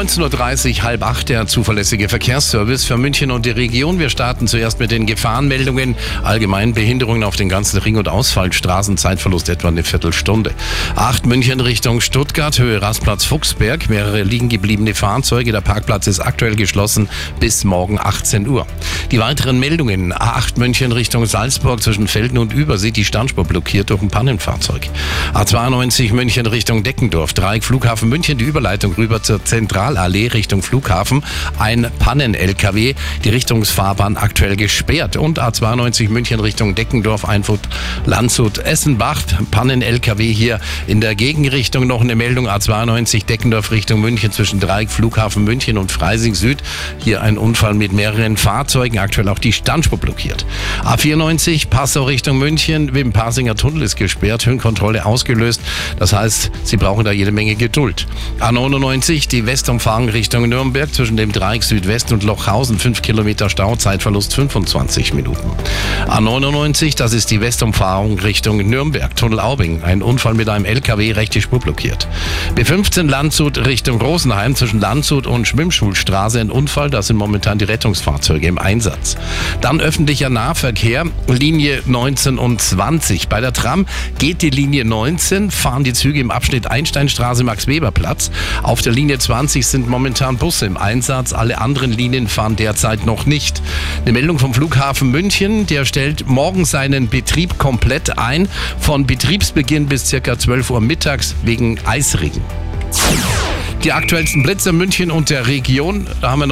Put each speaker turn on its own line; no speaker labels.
19.30 Uhr, halb acht, der zuverlässige Verkehrsservice für München und die Region. Wir starten zuerst mit den Gefahrenmeldungen. Allgemein Behinderungen auf den ganzen Ring- und Ausfallstraßen. Zeitverlust etwa eine Viertelstunde. Acht München Richtung Stuttgart, Höhe Rastplatz Fuchsberg. Mehrere liegen gebliebene Fahrzeuge. Der Parkplatz ist aktuell geschlossen bis morgen 18 Uhr. Die weiteren Meldungen. A8 München Richtung Salzburg zwischen Felden und Übersee. Die Standspur blockiert durch ein Pannenfahrzeug. A92 München Richtung Deckendorf. Dreieck Flughafen München. Die Überleitung rüber zur Zentralallee Richtung Flughafen. Ein Pannen-LKW. Die Richtungsfahrbahn aktuell gesperrt. Und A92 München Richtung Deckendorf, Einfurt, Landshut, Essenbach. Pannen-LKW hier in der Gegenrichtung. Noch eine Meldung A92 Deckendorf Richtung München zwischen Dreieck Flughafen München und Freising Süd. Hier ein Unfall mit mehreren Fahrzeugen. Aktuell auch die Standspur blockiert. A94 Passau Richtung München. Wim Pasinger Tunnel ist gesperrt. Höhenkontrolle ausgelöst. Das heißt, Sie brauchen da jede Menge Geduld. A99 die Westumfahrung Richtung Nürnberg zwischen dem Dreieck Südwest und Lochhausen. 5 Kilometer Stau, Zeitverlust 25 Minuten. A99, das ist die Westumfahrung Richtung Nürnberg. Tunnel Aubing. Ein Unfall mit einem LKW, rechte Spur blockiert. B15 Landshut Richtung Rosenheim zwischen Landshut und Schwimmschulstraße. Ein Unfall, da sind momentan die Rettungsfahrzeuge im Einsatz. Dann öffentlicher Nahverkehr, Linie 19 und 20. Bei der Tram geht die Linie 19, fahren die Züge im Abschnitt Einsteinstraße, Max-Weber-Platz. Auf der Linie 20 sind momentan Busse im Einsatz. Alle anderen Linien fahren derzeit noch nicht. Eine Meldung vom Flughafen München, der stellt morgen seinen Betrieb komplett ein, von Betriebsbeginn bis circa 12 Uhr mittags wegen Eisregen. Die aktuellsten Blitze München und der Region, da haben wir